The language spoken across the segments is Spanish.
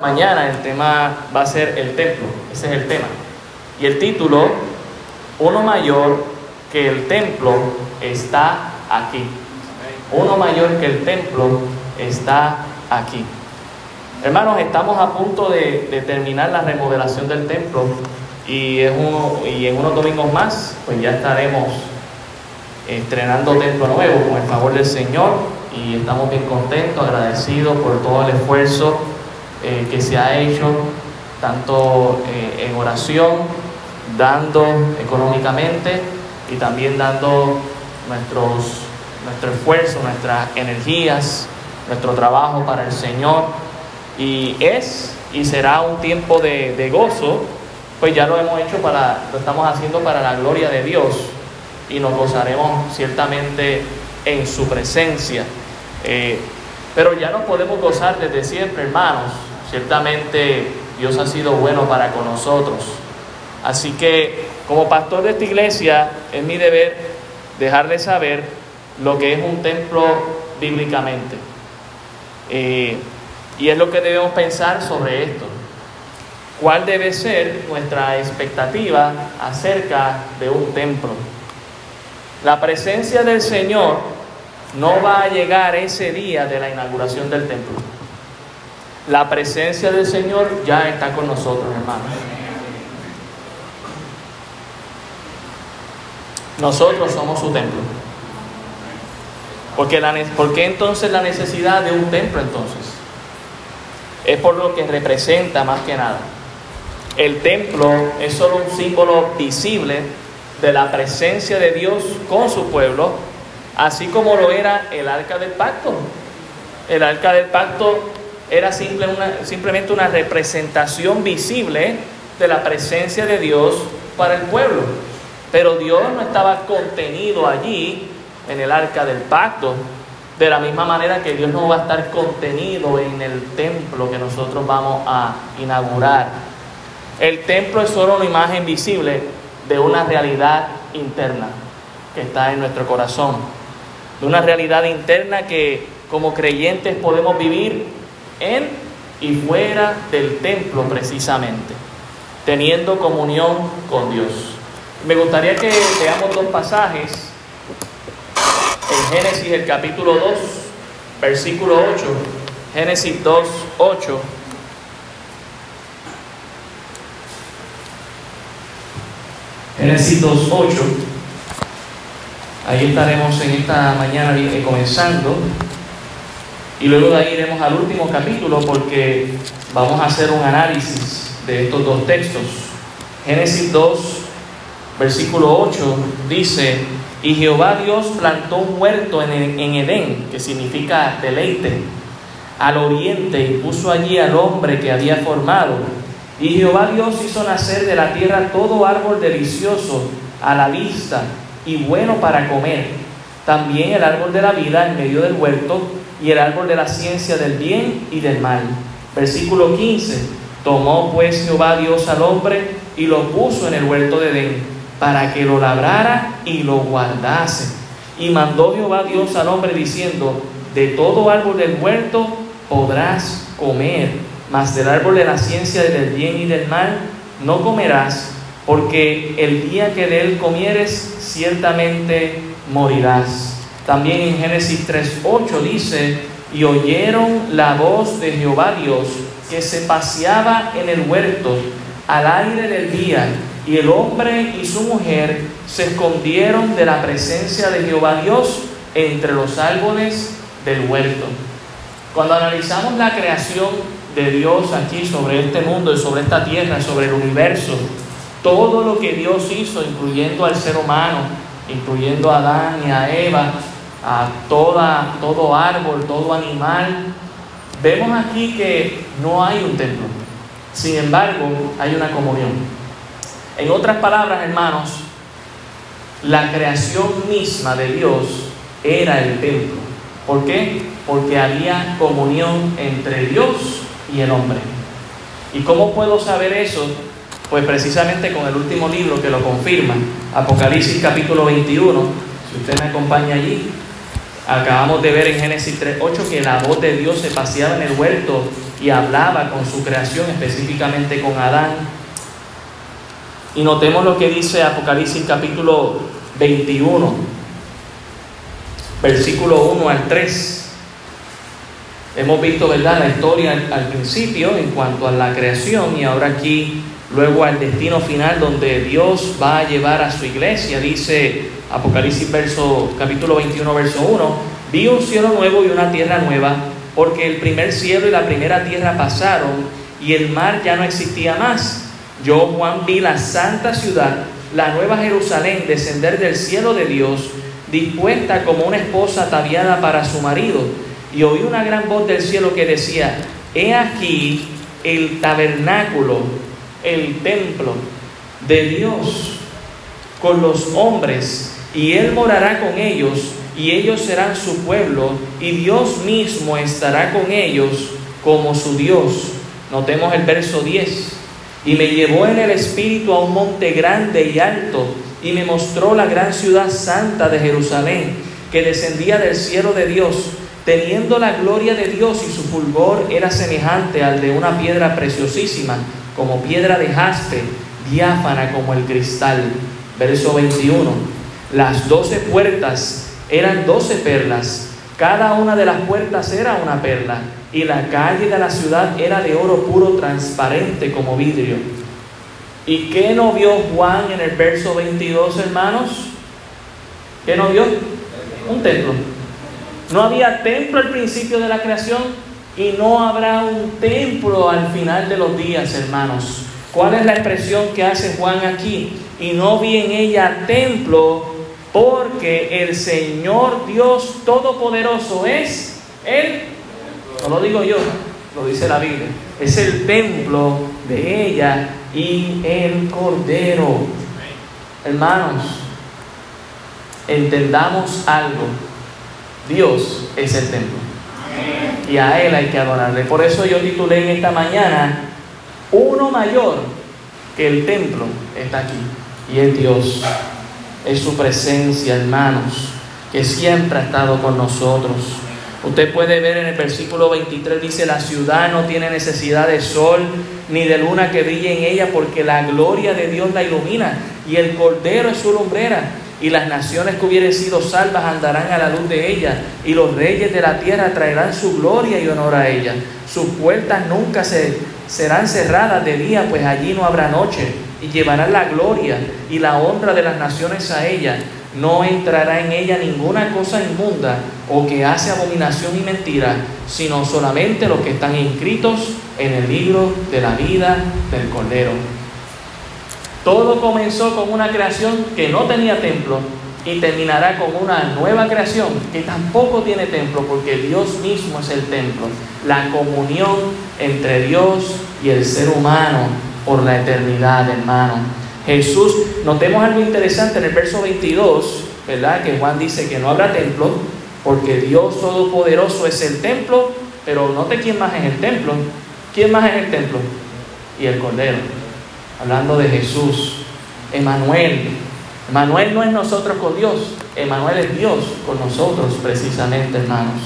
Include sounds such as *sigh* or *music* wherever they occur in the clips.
Mañana el tema va a ser el templo, ese es el tema. Y el título, uno mayor que el templo está aquí. Uno mayor que el templo está aquí. Hermanos, estamos a punto de, terminar la remodelación del templo y, uno, y en unos domingos más, pues ya estaremos estrenando templo nuevo con el favor del Señor y estamos bien contentos, agradecidos por todo el esfuerzo eh, que se ha hecho, tanto eh, en oración, dando económicamente y también dando nuestros, nuestro esfuerzo, nuestras energías, nuestro trabajo para el Señor. Y es y será un tiempo de, gozo, pues ya lo hemos hecho para, lo estamos haciendo para la gloria de Dios y nos gozaremos ciertamente en su presencia. Eh, pero ya nos podemos gozar desde siempre, hermanos, Ciertamente Dios ha sido bueno para con nosotros. Así que como pastor de esta iglesia es mi deber dejarle saber lo que es un templo bíblicamente. Eh, y es lo que debemos pensar sobre esto. ¿Cuál debe ser nuestra expectativa acerca de un templo? La presencia del Señor no va a llegar ese día de la inauguración del templo. La presencia del Señor ya está con nosotros, hermanos. Nosotros somos su templo. Porque la, ¿Por qué entonces la necesidad de un templo entonces? Es por lo que representa más que nada. El templo es solo un símbolo visible de la presencia de Dios con su pueblo, así como lo era el arca del pacto. El arca del pacto era simple una, simplemente una representación visible de la presencia de Dios para el pueblo. Pero Dios no estaba contenido allí en el arca del pacto, de la misma manera que Dios no va a estar contenido en el templo que nosotros vamos a inaugurar. El templo es solo una imagen visible de una realidad interna que está en nuestro corazón, de una realidad interna que como creyentes podemos vivir en y fuera del templo precisamente, teniendo comunión con Dios. Me gustaría que veamos dos pasajes en Génesis el capítulo 2, versículo 8, Génesis 2, 8. Génesis 2, 8. Ahí estaremos en esta mañana comenzando. Y luego de ahí iremos al último capítulo porque vamos a hacer un análisis de estos dos textos. Génesis 2, versículo 8 dice, y Jehová Dios plantó un huerto en, en Edén, que significa deleite, al oriente y puso allí al hombre que había formado. Y Jehová Dios hizo nacer de la tierra todo árbol delicioso a la vista y bueno para comer. También el árbol de la vida en medio del huerto y el árbol de la ciencia del bien y del mal. Versículo 15. Tomó pues Jehová Dios al hombre y lo puso en el huerto de Edén para que lo labrara y lo guardase. Y mandó Jehová Dios al hombre diciendo, de todo árbol del huerto podrás comer, mas del árbol de la ciencia del bien y del mal no comerás, porque el día que de él comieres ciertamente morirás. También en Génesis 3.8 dice, y oyeron la voz de Jehová Dios que se paseaba en el huerto al aire del día, y el hombre y su mujer se escondieron de la presencia de Jehová Dios entre los árboles del huerto. Cuando analizamos la creación de Dios aquí sobre este mundo y sobre esta tierra, sobre el universo, todo lo que Dios hizo, incluyendo al ser humano, incluyendo a Adán y a Eva, a toda, todo árbol, todo animal. Vemos aquí que no hay un templo. Sin embargo, hay una comunión. En otras palabras, hermanos, la creación misma de Dios era el templo. ¿Por qué? Porque había comunión entre Dios y el hombre. ¿Y cómo puedo saber eso? Pues precisamente con el último libro que lo confirma, Apocalipsis capítulo 21. Si usted me acompaña allí, Acabamos de ver en Génesis 3.8 que la voz de Dios se paseaba en el huerto y hablaba con su creación, específicamente con Adán. Y notemos lo que dice Apocalipsis capítulo 21, versículo 1 al 3. Hemos visto, ¿verdad?, la historia al, principio en cuanto a la creación y ahora aquí, luego al destino final donde Dios va a llevar a su iglesia. Dice Apocalipsis verso, capítulo 21, verso 1, vi un cielo nuevo y una tierra nueva, porque el primer cielo y la primera tierra pasaron y el mar ya no existía más. Yo, Juan, vi la santa ciudad, la nueva Jerusalén, descender del cielo de Dios, dispuesta como una esposa ataviada para su marido y oí una gran voz del cielo que decía, he aquí el tabernáculo, el templo de Dios con los hombres, y Él morará con ellos, y ellos serán su pueblo, y Dios mismo estará con ellos como su Dios. Notemos el verso 10. Y me llevó en el espíritu a un monte grande y alto, y me mostró la gran ciudad santa de Jerusalén, que descendía del cielo de Dios teniendo la gloria de Dios y su fulgor era semejante al de una piedra preciosísima, como piedra de jaspe, diáfana como el cristal. Verso 21. Las doce puertas eran doce perlas, cada una de las puertas era una perla, y la calle de la ciudad era de oro puro transparente como vidrio. ¿Y qué no vio Juan en el verso 22, hermanos? ¿Qué no vio? Un templo. No había templo al principio de la creación y no habrá un templo al final de los días, hermanos. ¿Cuál es la expresión que hace Juan aquí? Y no vi en ella templo porque el Señor Dios Todopoderoso es Él. No lo digo yo, lo dice la Biblia. Es el templo de ella y el Cordero. Hermanos, entendamos algo Dios es el templo. Y a Él hay que adorarle. Por eso yo titulé en esta mañana, uno mayor que el templo está aquí. Y es Dios. Es su presencia, hermanos, que siempre ha estado con nosotros. Usted puede ver en el versículo 23, dice, la ciudad no tiene necesidad de sol ni de luna que brille en ella, porque la gloria de Dios la ilumina y el cordero es su lumbrera y las naciones que hubieren sido salvas andarán a la luz de ella, y los reyes de la tierra traerán su gloria y honor a ella. Sus puertas nunca se, serán cerradas de día, pues allí no habrá noche, y llevarán la gloria y la honra de las naciones a ella. No entrará en ella ninguna cosa inmunda o que hace abominación y mentira, sino solamente los que están inscritos en el libro de la vida del Cordero. Todo comenzó con una creación que no tenía templo y terminará con una nueva creación que tampoco tiene templo porque Dios mismo es el templo. La comunión entre Dios y el ser humano por la eternidad, hermano. Jesús, notemos algo interesante en el verso 22, ¿verdad? Que Juan dice que no habrá templo porque Dios Todopoderoso es el templo, pero note quién más es el templo. ¿Quién más es el templo? Y el Cordero hablando de Jesús, Emanuel. Emanuel no es nosotros con Dios, Emanuel es Dios con nosotros precisamente, hermanos.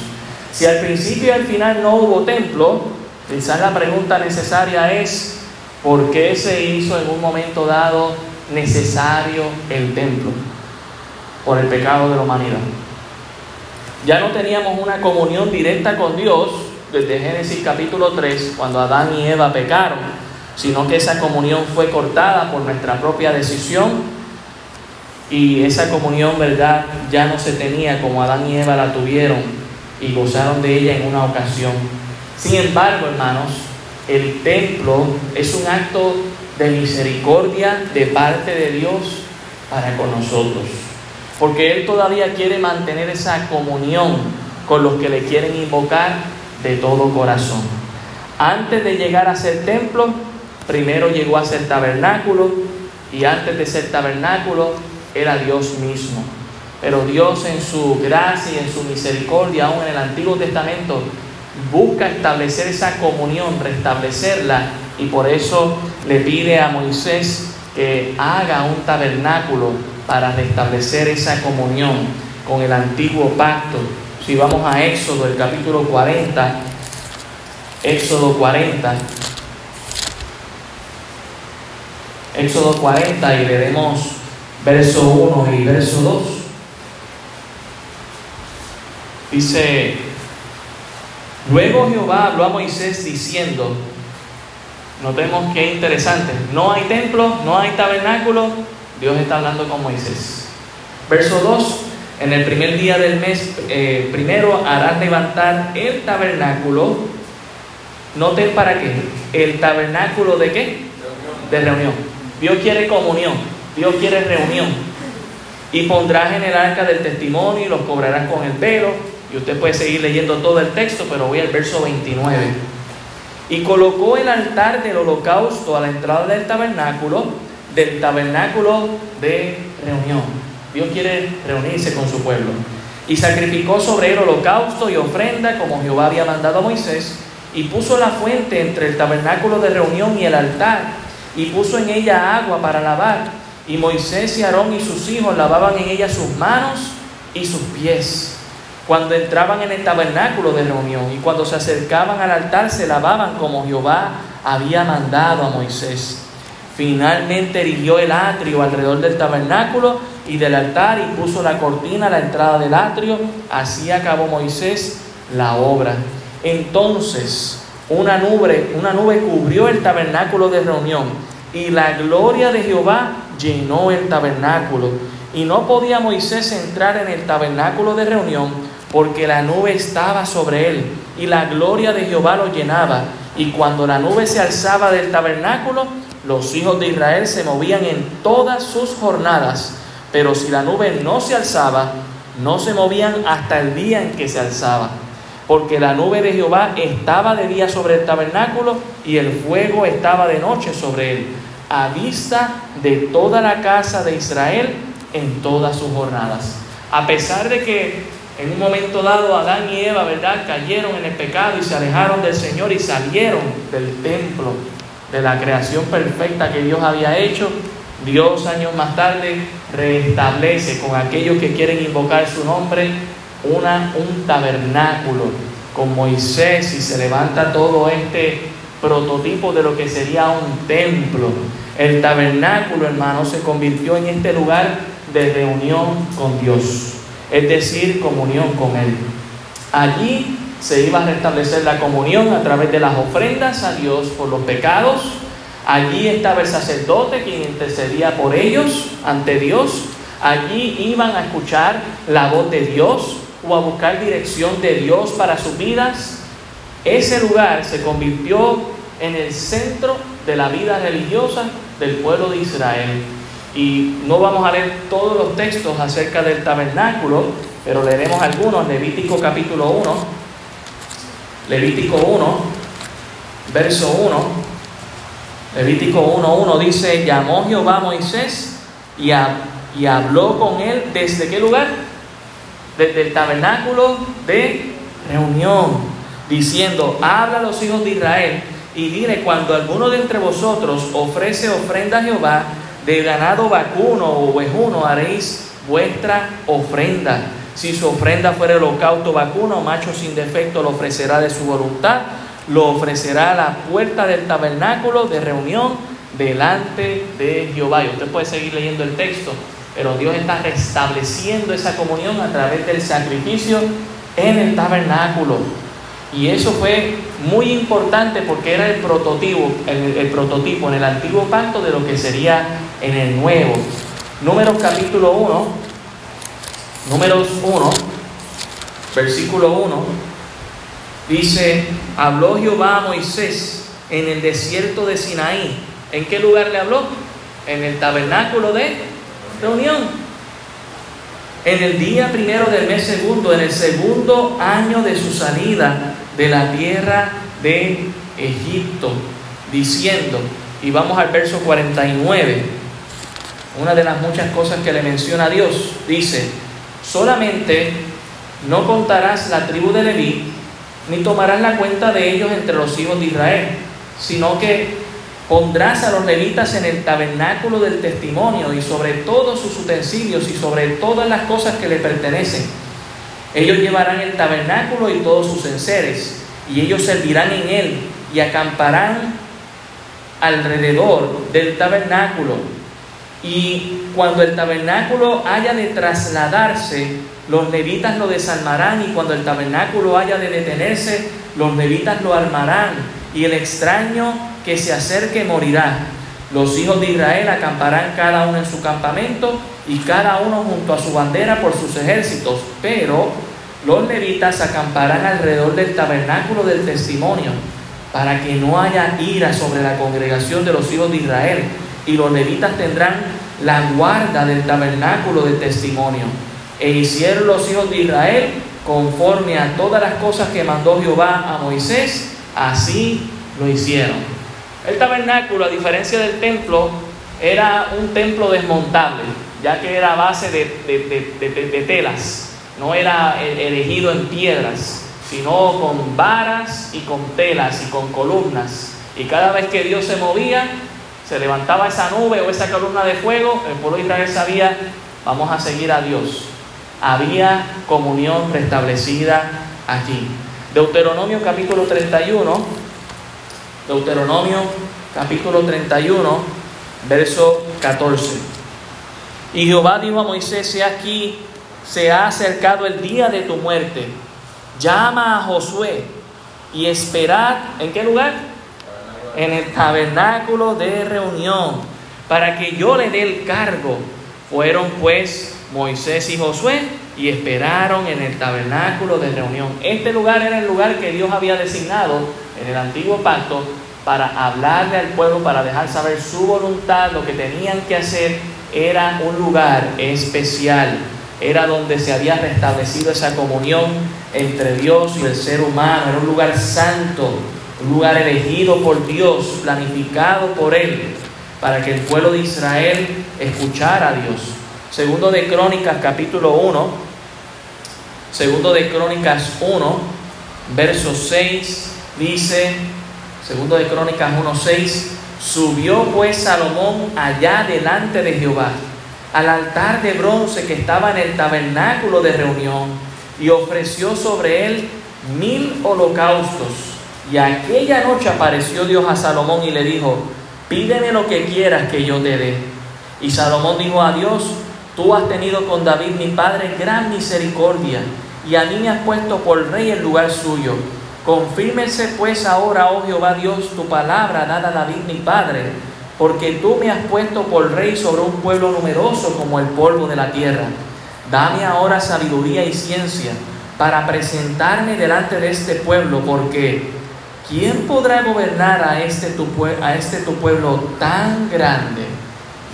Si al principio y al final no hubo templo, quizás la pregunta necesaria es, ¿por qué se hizo en un momento dado necesario el templo? Por el pecado de la humanidad. Ya no teníamos una comunión directa con Dios desde Génesis capítulo 3, cuando Adán y Eva pecaron sino que esa comunión fue cortada por nuestra propia decisión y esa comunión, ¿verdad?, ya no se tenía como Adán y Eva la tuvieron y gozaron de ella en una ocasión. Sin embargo, hermanos, el templo es un acto de misericordia de parte de Dios para con nosotros, porque Él todavía quiere mantener esa comunión con los que le quieren invocar de todo corazón. Antes de llegar a ser templo, Primero llegó a ser tabernáculo y antes de ser tabernáculo era Dios mismo. Pero Dios en su gracia y en su misericordia, aún en el Antiguo Testamento, busca establecer esa comunión, restablecerla, y por eso le pide a Moisés que haga un tabernáculo para restablecer esa comunión con el antiguo pacto. Si vamos a Éxodo, el capítulo 40, Éxodo 40. Éxodo 40 y leeremos verso 1 y verso 2. Dice, luego Jehová habló a Moisés diciendo, notemos qué interesante, no hay templo, no hay tabernáculo, Dios está hablando con Moisés. Verso 2, en el primer día del mes, eh, primero harás levantar el tabernáculo. Noten para qué. El tabernáculo de qué? De reunión. Dios quiere comunión. Dios quiere reunión. Y pondrás en el arca del testimonio y los cobrarás con el velo. Y usted puede seguir leyendo todo el texto, pero voy al verso 29. Y colocó el altar del holocausto a la entrada del tabernáculo, del tabernáculo de reunión. Dios quiere reunirse con su pueblo. Y sacrificó sobre él holocausto y ofrenda como Jehová había mandado a Moisés. Y puso la fuente entre el tabernáculo de reunión y el altar. Y puso en ella agua para lavar. Y Moisés y Aarón y sus hijos lavaban en ella sus manos y sus pies. Cuando entraban en el tabernáculo de reunión y cuando se acercaban al altar se lavaban como Jehová había mandado a Moisés. Finalmente erigió el atrio alrededor del tabernáculo y del altar y puso la cortina a la entrada del atrio. Así acabó Moisés la obra. Entonces una nube, una nube cubrió el tabernáculo de reunión y la gloria de Jehová llenó el tabernáculo. Y no podía Moisés entrar en el tabernáculo de reunión porque la nube estaba sobre él y la gloria de Jehová lo llenaba. Y cuando la nube se alzaba del tabernáculo, los hijos de Israel se movían en todas sus jornadas, pero si la nube no se alzaba, no se movían hasta el día en que se alzaba, porque la nube de Jehová estaba de día sobre el tabernáculo y el fuego estaba de noche sobre él, a vista de toda la casa de Israel en todas sus jornadas. A pesar de que en un momento dado Adán y Eva, ¿verdad?, cayeron en el pecado y se alejaron del Señor y salieron del templo de la creación perfecta que Dios había hecho, Dios años más tarde restablece con aquellos que quieren invocar su nombre una, un tabernáculo con Moisés y se levanta todo este prototipo de lo que sería un templo. El tabernáculo, hermano, se convirtió en este lugar de reunión con Dios, es decir, comunión con Él. Allí se iba a restablecer la comunión a través de las ofrendas a Dios por los pecados. Allí estaba el sacerdote quien intercedía por ellos ante Dios. Allí iban a escuchar la voz de Dios o a buscar dirección de Dios para sus vidas. Ese lugar se convirtió en el centro de la vida religiosa del pueblo de Israel. Y no vamos a leer todos los textos acerca del tabernáculo, pero leeremos algunos. Levítico capítulo 1, Levítico 1, verso 1. Levítico 1, 1 dice, llamó Jehová a Moisés y habló con él desde qué lugar? Desde el tabernáculo de reunión, diciendo, habla a los hijos de Israel y dile, cuando alguno de entre vosotros ofrece ofrenda a Jehová, de ganado vacuno o ovejuno haréis vuestra ofrenda si su ofrenda fuera holocausto vacuno, macho sin defecto lo ofrecerá de su voluntad, lo ofrecerá a la puerta del tabernáculo de reunión delante de Jehová. Y usted puede seguir leyendo el texto, pero Dios está restableciendo esa comunión a través del sacrificio en el tabernáculo. Y eso fue muy importante porque era el prototipo, el, prototipo en el antiguo pacto de lo que sería en el nuevo. Números capítulo 1, Números 1, versículo 1, dice, habló Jehová a Moisés en el desierto de Sinaí. ¿En qué lugar le habló? En el tabernáculo de reunión. En el día primero del mes segundo, en el segundo año de su salida de la tierra de Egipto, diciendo, y vamos al verso 49, una de las muchas cosas que le menciona Dios, dice, Solamente no contarás la tribu de Leví, ni tomarás la cuenta de ellos entre los hijos de Israel, sino que pondrás a los levitas en el tabernáculo del testimonio y sobre todos sus utensilios y sobre todas las cosas que le pertenecen. Ellos llevarán el tabernáculo y todos sus enseres, y ellos servirán en él y acamparán alrededor del tabernáculo. Y cuando el tabernáculo haya de trasladarse, los levitas lo desarmarán y cuando el tabernáculo haya de detenerse, los levitas lo armarán y el extraño que se acerque morirá. Los hijos de Israel acamparán cada uno en su campamento y cada uno junto a su bandera por sus ejércitos, pero los levitas acamparán alrededor del tabernáculo del testimonio para que no haya ira sobre la congregación de los hijos de Israel. Y los levitas tendrán la guarda del tabernáculo del testimonio. E hicieron los hijos de Israel conforme a todas las cosas que mandó Jehová a Moisés, así lo hicieron. El tabernáculo, a diferencia del templo, era un templo desmontable, ya que era a base de, telas, no era erigido en piedras, sino con varas y con telas y con columnas. Y cada vez que Dios se movía, se levantaba esa nube o esa columna de fuego, el pueblo de Israel sabía, vamos a seguir a Dios. Había comunión restablecida allí. Deuteronomio capítulo 31, Deuteronomio capítulo 31, verso 14. Y Jehová dijo a Moisés, he aquí, se ha acercado el día de tu muerte. Llama a Josué y esperad, ¿en qué lugar? En el tabernáculo de reunión, para que yo le dé el cargo. Fueron pues Moisés y Josué y esperaron en el tabernáculo de reunión. Este lugar era el lugar que Dios había designado en el antiguo pacto para hablarle al pueblo, para dejar saber su voluntad, lo que tenían que hacer era un lugar especial, era donde se había restablecido esa comunión entre Dios y el ser humano, era un lugar santo, un lugar elegido por Dios, planificado por Él, para que el pueblo de Israel escuchara a Dios. Segundo de Crónicas capítulo 1, segundo de Crónicas 1, verso 6, dice, segundo de Crónicas 1, 6, subió pues Salomón allá delante de Jehová, al altar de bronce que estaba en el tabernáculo de reunión, y ofreció sobre él mil holocaustos. Y aquella noche apareció Dios a Salomón y le dijo, pídeme lo que quieras que yo te dé. Y Salomón dijo a Dios, Tú has tenido con David mi padre gran misericordia, y a mí me has puesto por rey en lugar suyo. Confírmese pues ahora, oh Jehová Dios, tu palabra dada a David mi padre, porque tú me has puesto por rey sobre un pueblo numeroso como el polvo de la tierra. Dame ahora sabiduría y ciencia para presentarme delante de este pueblo, porque ¿quién podrá gobernar a este tu, a este tu pueblo tan grande?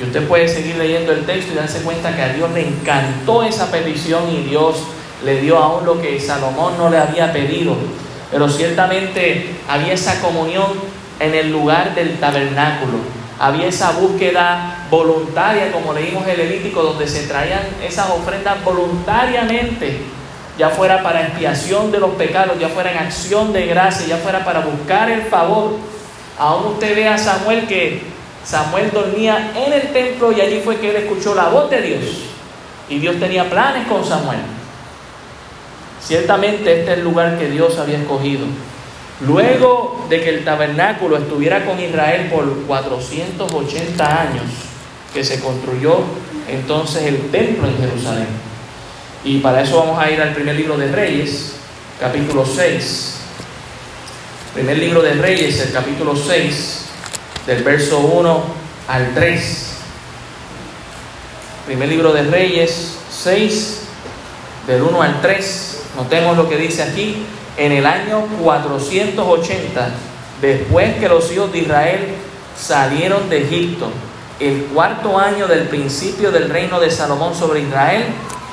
Y usted puede seguir leyendo el texto y darse cuenta que a Dios le encantó esa petición y Dios le dio aún lo que Salomón no le había pedido. Pero ciertamente había esa comunión en el lugar del tabernáculo. Había esa búsqueda voluntaria, como leímos en el Levítico, donde se traían esas ofrendas voluntariamente, ya fuera para expiación de los pecados, ya fuera en acción de gracia, ya fuera para buscar el favor. Aún usted ve a Samuel que Samuel dormía en el templo y allí fue que él escuchó la voz de Dios. Y Dios tenía planes con Samuel. Ciertamente este es el lugar que Dios había escogido. Luego de que el tabernáculo estuviera con Israel por 480 años, que se construyó entonces el templo en Jerusalén. Y para eso vamos a ir al primer libro de Reyes, capítulo 6. Primer libro de Reyes, el capítulo 6 del verso 1 al 3. Primer libro de Reyes 6, del 1 al 3. Notemos lo que dice aquí. En el año 480, después que los hijos de Israel salieron de Egipto, el cuarto año del principio del reino de Salomón sobre Israel,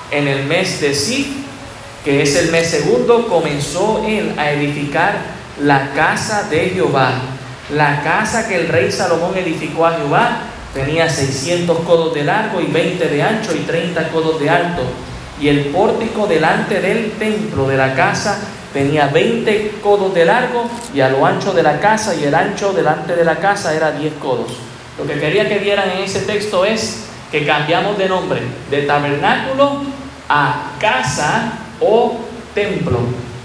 en el mes de Sif, que es el mes segundo, comenzó él a edificar la casa de Jehová la casa que el rey Salomón edificó a Jehová tenía 600 codos de largo y 20 de ancho y 30 codos de alto. Y el pórtico delante del templo de la casa tenía 20 codos de largo y a lo ancho de la casa y el ancho delante de la casa era 10 codos. Lo que quería que vieran en ese texto es que cambiamos de nombre de tabernáculo a casa o templo.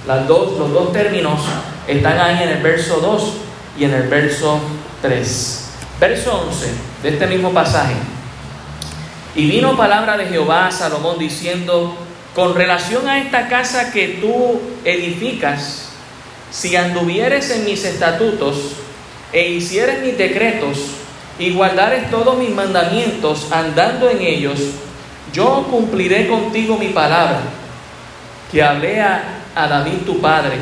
Los dos términos están ahí en el verso 2 y en el verso 3. Verso 11 de este mismo pasaje. Y vino palabra de Jehová a Salomón diciendo, con relación a esta casa que tú edificas, si anduvieres en mis estatutos e hicieres mis decretos y guardares todos mis mandamientos andando en ellos, yo cumpliré contigo mi palabra, que hablé a, a David tu padre,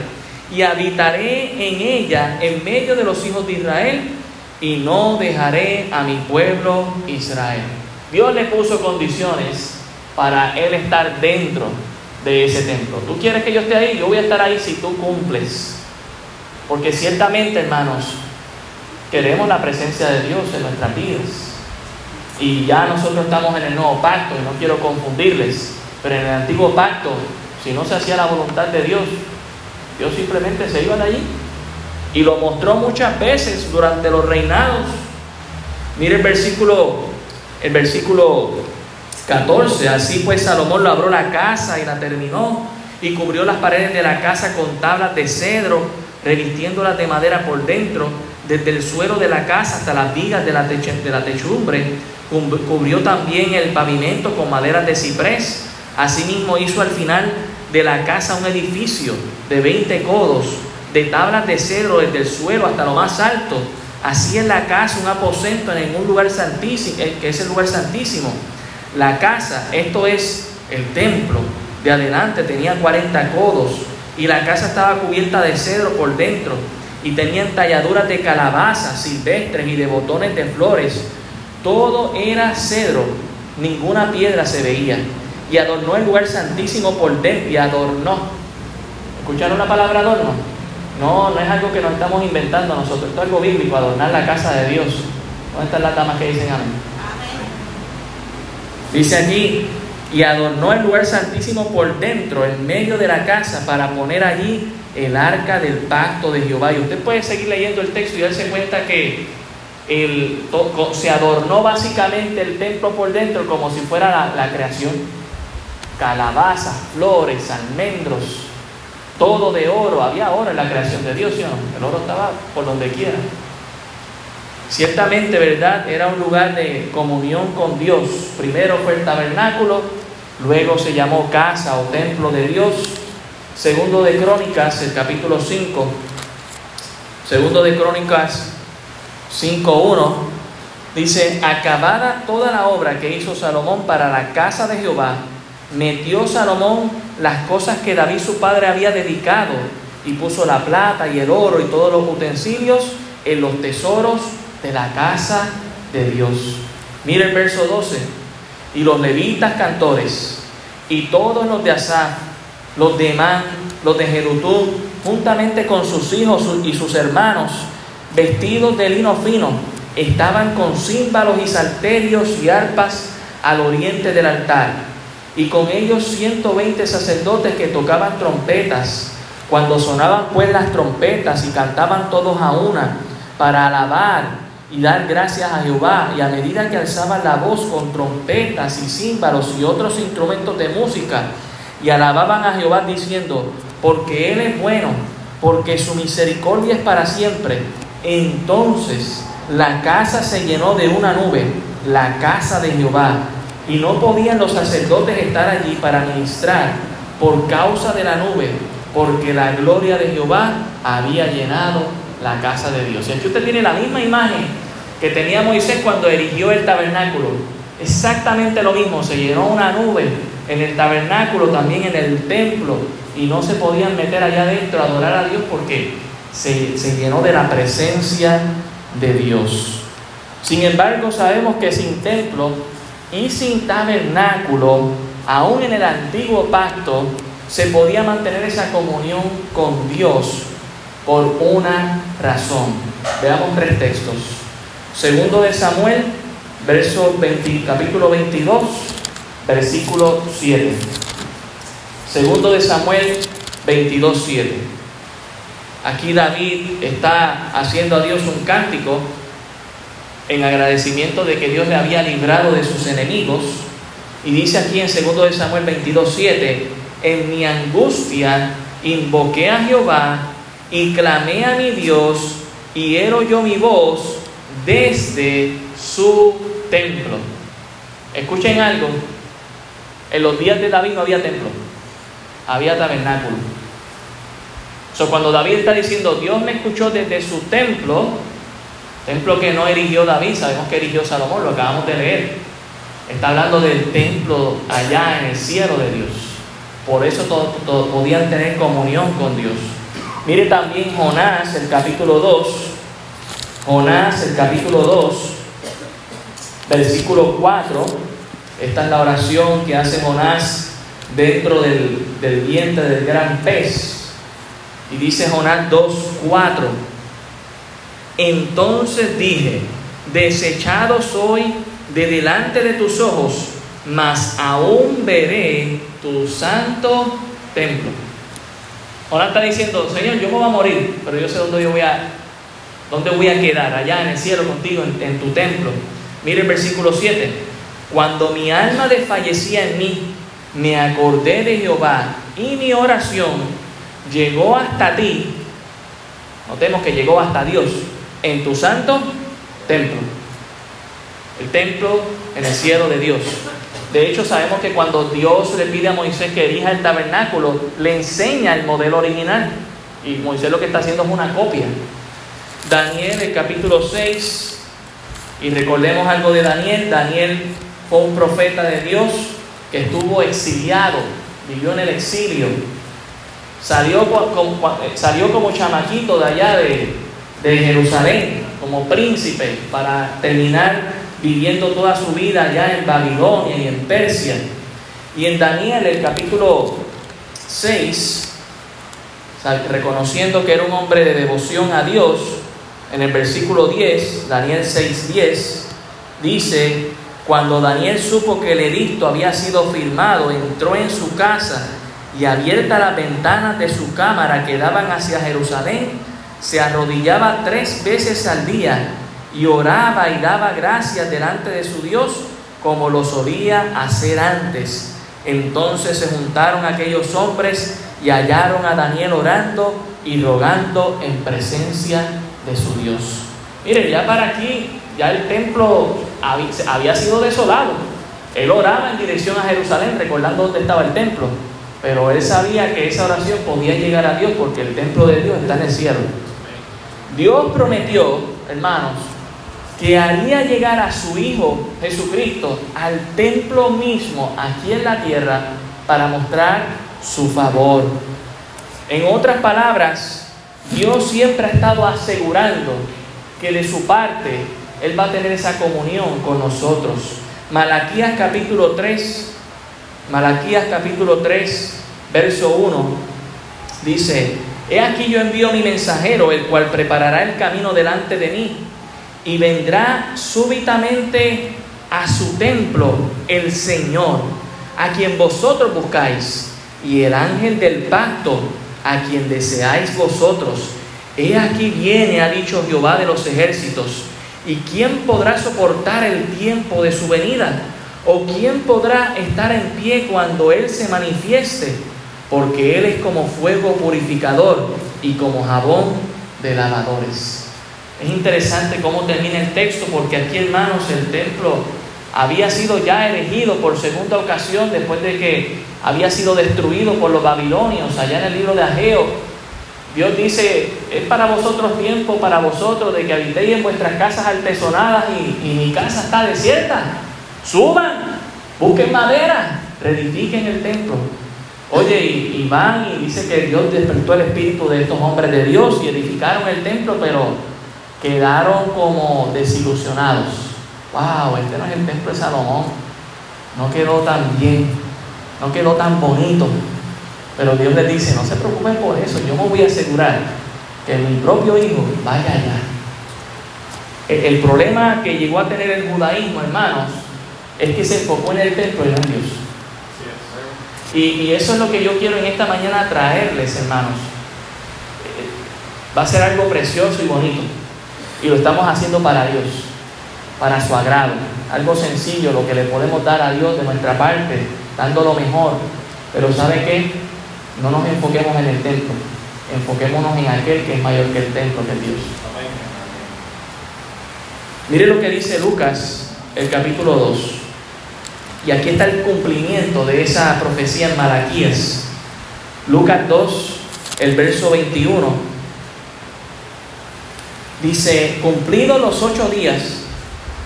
y habitaré en ella en medio de los hijos de Israel, y no dejaré a mi pueblo Israel. Dios le puso condiciones para él estar dentro de ese templo. Tú quieres que yo esté ahí, yo voy a estar ahí si tú cumples. Porque ciertamente, hermanos, queremos la presencia de Dios en nuestras vidas. Y ya nosotros estamos en el nuevo pacto, y no quiero confundirles, pero en el antiguo pacto, si no se hacía la voluntad de Dios, Dios simplemente se iba de allí. Y lo mostró muchas veces durante los reinados. Mire el versículo, el versículo 14. Así pues Salomón labró la casa y la terminó y cubrió las paredes de la casa con tablas de cedro, revistiéndolas de madera por dentro, desde el suelo de la casa hasta las vigas de la, de la techumbre. Cubrió también el pavimento con maderas de ciprés. Asimismo hizo al final de la casa un edificio de 20 codos, de tablas de cedro desde el suelo hasta lo más alto. Así en la casa un aposento en un lugar santísimo, que es el lugar santísimo. La casa, esto es el templo, de adelante tenía 40 codos y la casa estaba cubierta de cedro por dentro y tenían talladuras de calabazas silvestres y de botones de flores. Todo era cedro, ninguna piedra se veía y adornó el lugar santísimo por dentro y adornó. ¿Escucharon la palabra adorno? No, no es algo que nos estamos inventando nosotros, esto es algo bíblico, adornar la casa de Dios. ¿Dónde están las damas que dicen amén? Dice aquí, y adornó el lugar santísimo por dentro, en medio de la casa, para poner allí el arca del pacto de Jehová. Y usted puede seguir leyendo el texto y darse cuenta que el, se adornó básicamente el templo por dentro como si fuera la, la creación calabazas, flores, almendros, todo de oro. Había oro en la creación de Dios, ¿sí no? El oro estaba por donde quiera. Ciertamente, ¿verdad? Era un lugar de comunión con Dios. Primero fue el tabernáculo, luego se llamó casa o templo de Dios. Segundo de Crónicas, el capítulo 5. Segundo de Crónicas 5.1 dice, acabada toda la obra que hizo Salomón para la casa de Jehová, metió Salomón las cosas que David su padre había dedicado y puso la plata y el oro y todos los utensilios en los tesoros de la casa de Dios. Mire el verso 12. Y los levitas cantores y todos los de Asaf, los de Emán, los de Jerutún, juntamente con sus hijos y sus hermanos, vestidos de lino fino, estaban con címbalos y salterios y arpas al oriente del altar y con ellos 120 sacerdotes que tocaban trompetas. Cuando sonaban pues las trompetas y cantaban todos a una para alabar y dar gracias a Jehová, y a medida que alzaban la voz con trompetas y címbalos y otros instrumentos de música, y alababan a Jehová diciendo, porque Él es bueno, porque su misericordia es para siempre. Entonces la casa se llenó de una nube, la casa de Jehová, y no podían los sacerdotes estar allí para ministrar por causa de la nube, porque la gloria de Jehová había llenado la casa de Dios. Y aquí usted tiene la misma imagen que tenía Moisés cuando erigió el tabernáculo. Exactamente lo mismo, se llenó una nube en el tabernáculo, también en el templo, y no se podían meter allá adentro a adorar a Dios porque se, se llenó de la presencia de Dios. Sin embargo, sabemos que sin templo y sin tabernáculo, aún en el antiguo pacto, se podía mantener esa comunión con Dios por una razón. Veamos tres textos. Segundo de Samuel, verso 20, capítulo 22, versículo 7. Segundo de Samuel 22, 7. Aquí David está haciendo a Dios un cántico en agradecimiento de que Dios le había librado de sus enemigos. Y dice aquí en 2 de Samuel 22, 7, en mi angustia invoqué a Jehová y clamé a mi Dios y él oyó mi voz desde su templo. Escuchen algo, en los días de David no había templo, había tabernáculo. So, cuando David está diciendo, Dios me escuchó desde su templo, templo que no erigió David, sabemos que erigió Salomón, lo acabamos de leer. Está hablando del templo allá en el cielo de Dios. Por eso todos podían tener comunión con Dios. Mire también Jonás, el capítulo 2. Jonás, el capítulo 2, versículo 4. Esta es la oración que hace Jonás dentro del, del vientre del gran pez. Y dice Jonás 2.4, entonces dije, desechado soy de delante de tus ojos, mas aún veré tu santo templo. Jonás está diciendo, Señor, yo me voy a morir, pero yo sé dónde yo voy a, dónde voy a quedar, allá en el cielo contigo, en, en tu templo. Mire el versículo 7, cuando mi alma desfallecía en mí, me acordé de Jehová y mi oración llegó hasta ti, notemos que llegó hasta Dios, en tu santo templo. El templo en el cielo de Dios. De hecho, sabemos que cuando Dios le pide a Moisés que erija el tabernáculo, le enseña el modelo original. Y Moisés lo que está haciendo es una copia. Daniel, el capítulo 6, y recordemos algo de Daniel. Daniel fue un profeta de Dios que estuvo exiliado, vivió en el exilio Salió como, salió como chamaquito de allá de, de Jerusalén, como príncipe, para terminar viviendo toda su vida allá en Babilonia y en Persia. Y en Daniel, el capítulo 6, reconociendo que era un hombre de devoción a Dios, en el versículo 10, Daniel 6, 10, dice, cuando Daniel supo que el edicto había sido firmado, entró en su casa y abiertas las ventanas de su cámara que daban hacia Jerusalén, se arrodillaba tres veces al día y oraba y daba gracias delante de su Dios como lo solía hacer antes. Entonces se juntaron aquellos hombres y hallaron a Daniel orando y rogando en presencia de su Dios. Mire, ya para aquí, ya el templo había sido desolado. Él oraba en dirección a Jerusalén, recordando dónde estaba el templo. Pero él sabía que esa oración podía llegar a Dios porque el templo de Dios está en el cielo. Dios prometió, hermanos, que haría llegar a su Hijo Jesucristo al templo mismo aquí en la tierra para mostrar su favor. En otras palabras, Dios siempre ha estado asegurando que de su parte Él va a tener esa comunión con nosotros. Malaquías capítulo 3, Malaquías capítulo 3, verso 1, dice, He aquí yo envío mi mensajero, el cual preparará el camino delante de mí, y vendrá súbitamente a su templo el Señor, a quien vosotros buscáis, y el ángel del pacto, a quien deseáis vosotros. He aquí viene, ha dicho Jehová de los ejércitos, y quién podrá soportar el tiempo de su venida ¿O quién podrá estar en pie cuando Él se manifieste? Porque Él es como fuego purificador y como jabón de lavadores. Es interesante cómo termina el texto, porque aquí, hermanos, el templo había sido ya erigido por segunda ocasión después de que había sido destruido por los babilonios, allá en el libro de Ageo. Dios dice, es para vosotros tiempo, para vosotros, de que habitéis en vuestras casas artesonadas y, y mi casa está desierta. Suban, busquen madera, reedifiquen el templo. Oye, y, van y dice que Dios despertó el espíritu de estos hombres de Dios y edificaron el templo, pero quedaron como desilusionados. Wow, este no es el templo de Salomón. No quedó tan bien, no quedó tan bonito. Pero Dios les dice, no se preocupen por eso, yo me voy a asegurar que mi propio hijo vaya allá. el problema que llegó a tener el judaísmo, hermanos, es que se enfocó en el templo y no en Dios. Y, eso es lo que yo quiero en esta mañana traerles, hermanos. Va a ser algo precioso y bonito. Y lo estamos haciendo para Dios, para su agrado. Algo sencillo, lo que le podemos dar a Dios de nuestra parte, dando lo mejor. Pero ¿sabe qué? No nos enfoquemos en el templo, enfoquémonos en aquel que es mayor que el templo, que Dios. Mire lo que dice Lucas, el capítulo 2. Y aquí está el cumplimiento de esa profecía en Malaquías. Lucas 2, el verso 21. Dice, cumplidos los ocho días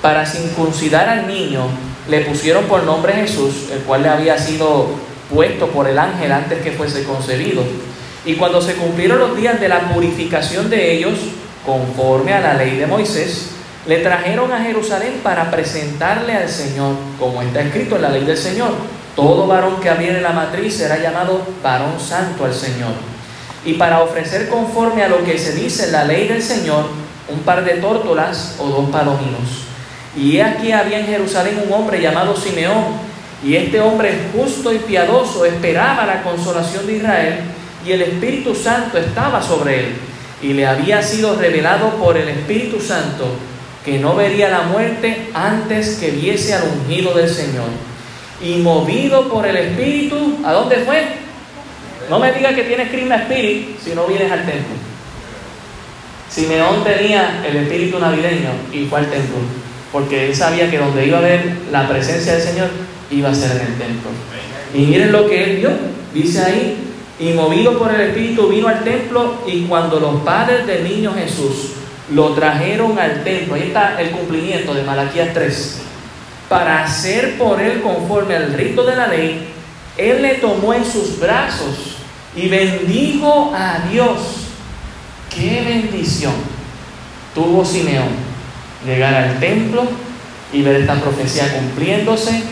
para circuncidar al niño, le pusieron por nombre Jesús, el cual le había sido puesto por el ángel antes que fuese concebido. Y cuando se cumplieron los días de la purificación de ellos, conforme a la ley de Moisés, le trajeron a Jerusalén para presentarle al Señor, como está escrito en la ley del Señor. Todo varón que abriere la matriz será llamado varón santo al Señor. Y para ofrecer conforme a lo que se dice en la ley del Señor, un par de tórtolas o dos palominos. Y aquí había en Jerusalén un hombre llamado Simeón, y este hombre justo y piadoso esperaba la consolación de Israel, y el Espíritu Santo estaba sobre él, y le había sido revelado por el Espíritu Santo que no vería la muerte antes que viese al ungido del Señor. Y movido por el Espíritu, ¿a dónde fue? No me diga que tienes crimen espíritu si no vienes al templo. Simeón tenía el espíritu navideño y fue al templo, porque él sabía que donde iba a ver la presencia del Señor iba a ser en el templo. Y miren lo que él vio, dice ahí, y movido por el Espíritu vino al templo y cuando los padres del niño Jesús lo trajeron al templo, ahí está el cumplimiento de Malaquías 3, para hacer por él conforme al rito de la ley, él le tomó en sus brazos y bendijo a Dios. ¡Qué bendición! Tuvo Simeón llegar al templo y ver esta profecía cumpliéndose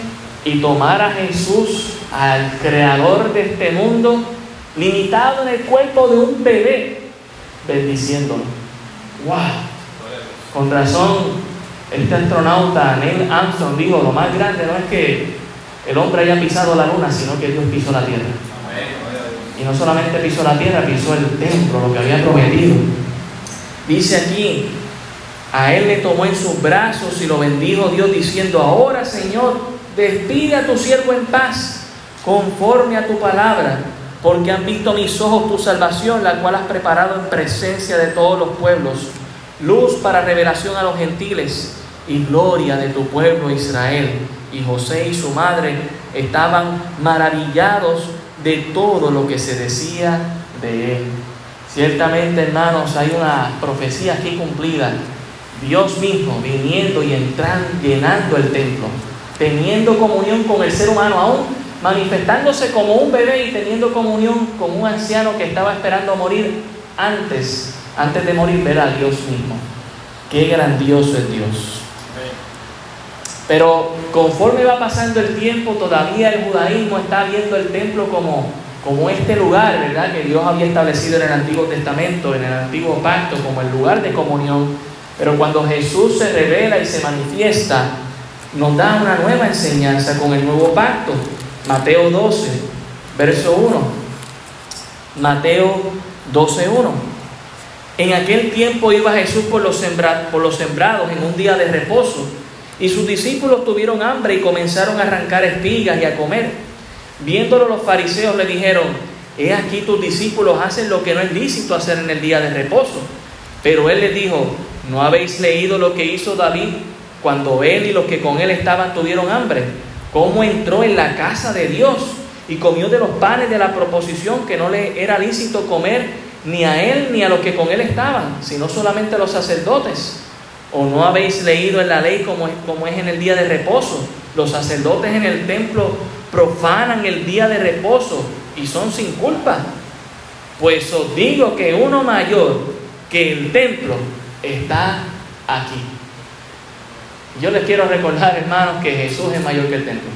y tomar a Jesús, al creador de este mundo, limitado en el cuerpo de un bebé, bendiciéndolo. ¡Wow! Con razón, este astronauta Neil Armstrong dijo, lo más grande no es que el hombre haya pisado la luna, sino que Dios pisó la tierra. Y no solamente pisó la tierra, pisó el templo, lo que había prometido. Dice aquí, a él le tomó en sus brazos y lo bendijo Dios diciendo, ahora Señor, despide a tu siervo en paz, conforme a tu palabra, porque han visto mis ojos tu salvación, la cual has preparado en presencia de todos los pueblos, luz para revelación a los gentiles y gloria de tu pueblo Israel. Y José y su madre estaban maravillados de todo lo que se decía de él. Ciertamente, hermanos, hay una profecía aquí cumplida. Dios mismo viniendo y entrando, llenando el templo teniendo comunión con el ser humano, aún manifestándose como un bebé y teniendo comunión con un anciano que estaba esperando morir antes, antes de morir, ver a Dios mismo. Qué grandioso es Dios. Pero conforme va pasando el tiempo, todavía el judaísmo está viendo el templo como, como este lugar, ¿verdad? Que Dios había establecido en el Antiguo Testamento, en el Antiguo Pacto, como el lugar de comunión. Pero cuando Jesús se revela y se manifiesta, nos da una nueva enseñanza con el nuevo pacto. Mateo 12, verso 1. Mateo 12, 1. En aquel tiempo iba Jesús por los, sembrados en un día de reposo, y sus discípulos tuvieron hambre y comenzaron a arrancar espigas y a comer. Viéndolo los fariseos le dijeron, he aquí tus discípulos hacen lo que no es lícito hacer en el día de reposo. Pero él les dijo, ¿no habéis leído lo que hizo David cuando él y los que con él estaban tuvieron hambre, cómo entró en la casa de Dios y comió de los panes de la proposición que no le era lícito comer ni a él ni a los que con él estaban, sino solamente a los sacerdotes. ¿O no habéis leído en la ley como es, como es en el día de reposo? Los sacerdotes en el templo profanan el día de reposo y son sin culpa. Pues os digo que uno mayor que el templo está aquí. Yo les quiero recordar, hermanos, que Jesús es mayor que el templo.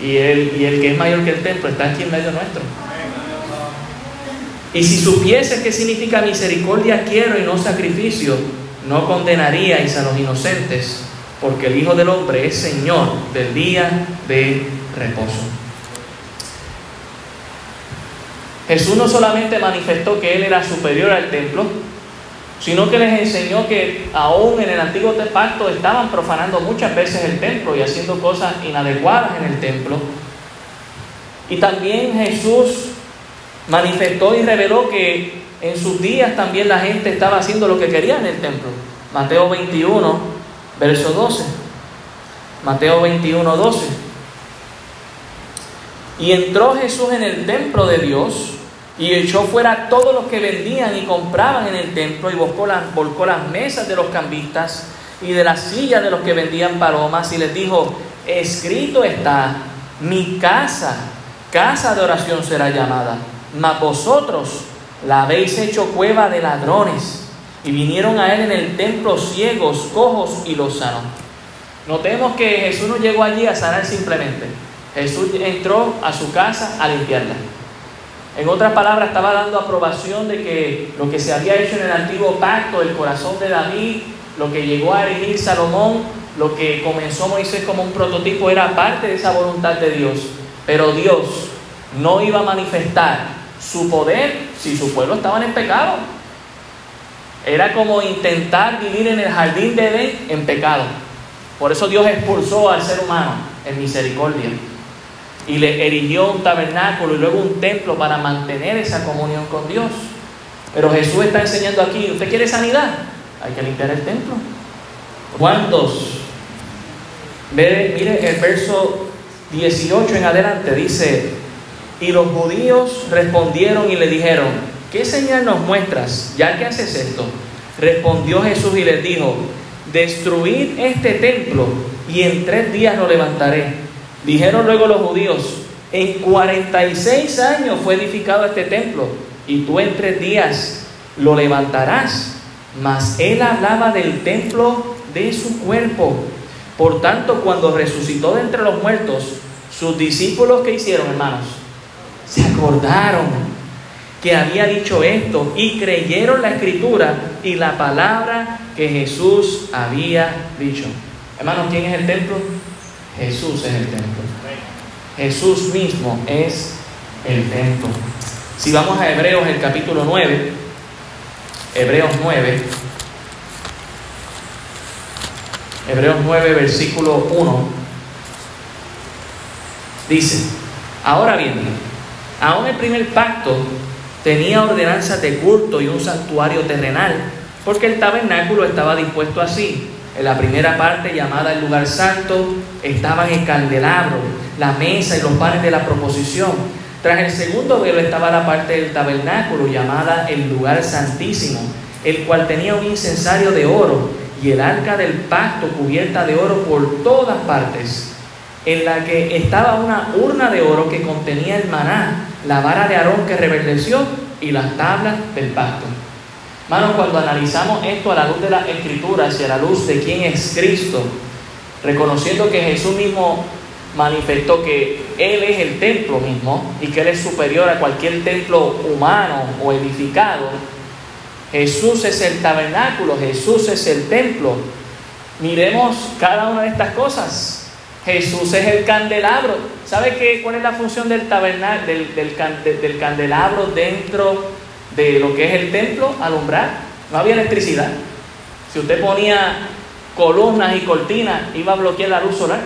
Y, el que es mayor que el templo está aquí en medio nuestro. Y si supiese qué significa misericordia quiero y no sacrificio, no condenaríais a los inocentes, porque el Hijo del Hombre es Señor del día de reposo. Jesús no solamente manifestó que Él era superior al templo, sino que les enseñó que aún en el antiguo pacto estaban profanando muchas veces el templo y haciendo cosas inadecuadas en el templo. Y también Jesús manifestó y reveló que en sus días también la gente estaba haciendo lo que quería en el templo. Mateo 21, verso 12. Mateo 21, 12. Y entró Jesús en el templo de Dios y echó fuera todos los que vendían y compraban en el templo y volcó las, las mesas de los cambistas y de las sillas de los que vendían palomas y les dijo, escrito está, mi casa, casa de oración será llamada, mas vosotros la habéis hecho cueva de ladrones. Y vinieron a él en el templo ciegos, cojos y los sanó. Notemos que Jesús no llegó allí a sanar simplemente. Jesús entró a su casa a limpiarla. En otras palabras, estaba dando aprobación de que lo que se había hecho en el antiguo pacto, el corazón de David, lo que llegó a erigir Salomón, lo que comenzó Moisés como un prototipo, era parte de esa voluntad de Dios. Pero Dios no iba a manifestar su poder si su pueblo estaba en pecado. Era como intentar vivir en el jardín de Edén en pecado. Por eso Dios expulsó al ser humano en misericordia y le erigió un tabernáculo y luego un templo para mantener esa comunión con Dios. Pero Jesús está enseñando aquí, ¿usted quiere sanidad? Hay que limpiar el templo. Juan 2. Mire, el verso 18 en adelante dice, y los judíos respondieron y le dijeron, ¿qué señal nos muestras ya que haces esto? Respondió Jesús y les dijo, destruid este templo y en tres días lo levantaré. Dijeron luego los judíos, en 46 años fue edificado este templo y tú en tres días lo levantarás. Mas él hablaba del templo de su cuerpo. Por tanto, cuando resucitó de entre los muertos, sus discípulos que hicieron, hermanos, se acordaron que había dicho esto y creyeron la escritura y la palabra que Jesús había dicho. Hermanos, ¿quién es el templo? Jesús es el templo. Jesús mismo es el templo. Si vamos a Hebreos, el capítulo 9, Hebreos 9, Hebreos 9, versículo 1, dice, ahora bien, aún el primer pacto tenía ordenanzas de culto y un santuario terrenal, porque el tabernáculo estaba dispuesto así en la primera parte, llamada el lugar santo, estaban el candelabro, la mesa y los panes de la proposición. Tras el segundo velo estaba la parte del tabernáculo, llamada el lugar santísimo, el cual tenía un incensario de oro y el arca del pacto cubierta de oro por todas partes, en la que estaba una urna de oro que contenía el maná, la vara de Aarón que reverdeció y las tablas del pacto. Hermanos, cuando analizamos esto a la luz de las escrituras y a la luz de quién es Cristo, reconociendo que Jesús mismo manifestó que Él es el templo mismo y que Él es superior a cualquier templo humano o edificado, Jesús es el tabernáculo, Jesús es el templo. Miremos cada una de estas cosas. Jesús es el candelabro. ¿Sabe qué, cuál es la función del tabernáculo, del, del, del candelabro dentro de lo que es el templo, alumbrar. No había electricidad. Si usted ponía columnas y cortinas, iba a bloquear la luz solar.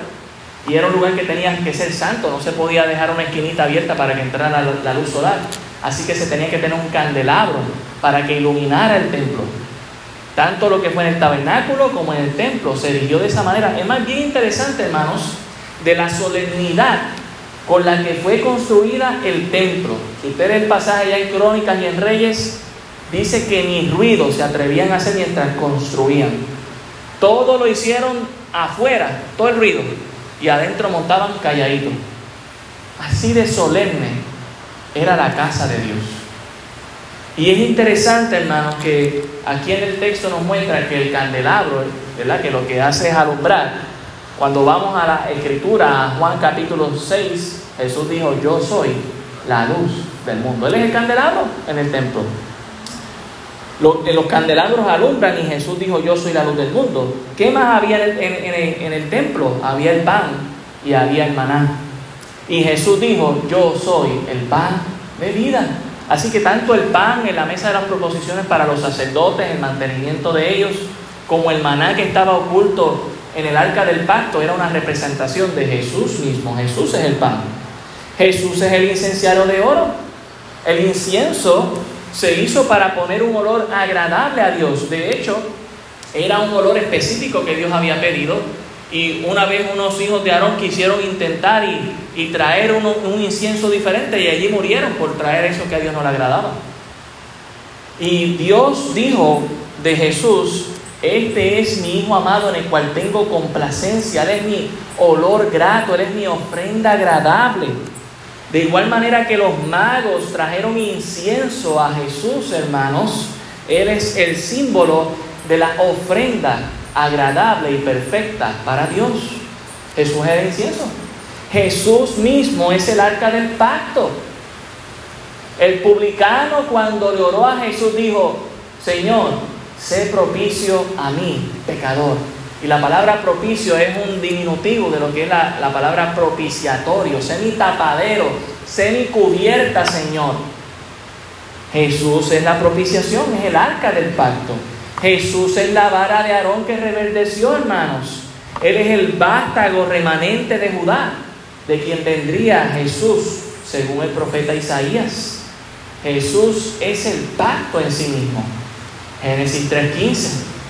Y era un lugar que tenía que ser santo, no se podía dejar una esquinita abierta para que entrara la, luz solar. Así que se tenía que tener un candelabro para que iluminara el templo. Tanto lo que fue en el tabernáculo como en el templo se erigió de esa manera. Es más bien interesante, hermanos, de la solemnidad con la que fue construida el templo. Si usted el pasaje ya en Crónicas y en Reyes, dice que ni ruido se atrevían a hacer mientras construían. Todo lo hicieron afuera, todo el ruido, y adentro montaban calladito. Así de solemne era la casa de Dios. Y es interesante, hermanos, que aquí en el texto nos muestra que el candelabro, que lo que hace es alumbrar, cuando vamos a la escritura, a Juan capítulo 6, Jesús dijo, yo soy la luz del mundo. Él es el candelabro en el templo. Los, candelabros alumbran y Jesús dijo, yo soy la luz del mundo. ¿Qué más había en el, templo? Había el pan y había el maná. Y Jesús dijo, yo soy el pan de vida. Así que tanto el pan en la mesa de las proposiciones para los sacerdotes, el mantenimiento de ellos, como el maná que estaba oculto en el arca del pacto era una representación de Jesús mismo. Jesús es el pan. Jesús es el incenciario de oro. El incienso se hizo para poner un olor agradable a Dios. De hecho, era un olor específico que Dios había pedido. Y una vez unos hijos de Aarón quisieron intentar y, traer un incienso diferente y allí murieron por traer eso que a Dios no le agradaba. Y Dios dijo de Jesús, este es mi Hijo amado en el cual tengo complacencia, Él es mi olor grato, Él es mi ofrenda agradable. De igual manera que los magos trajeron incienso a Jesús, hermanos, Él es el símbolo de la ofrenda agradable y perfecta para Dios. Jesús es el incienso. Jesús mismo es el arca del pacto. El publicano cuando le oró a Jesús dijo, Señor, sé propicio a mí, pecador. Y la palabra propicio es un diminutivo de lo que es la, la palabra propiciatorio. Sé mi tapadero, sé mi cubierta, Señor. Jesús es la propiciación, es el arca del pacto. Jesús es la vara de Aarón que reverdeció, hermanos. Él es el vástago remanente de Judá, de quien vendría Jesús, según el profeta Isaías. Jesús es el pacto en sí mismo. Génesis 3.15,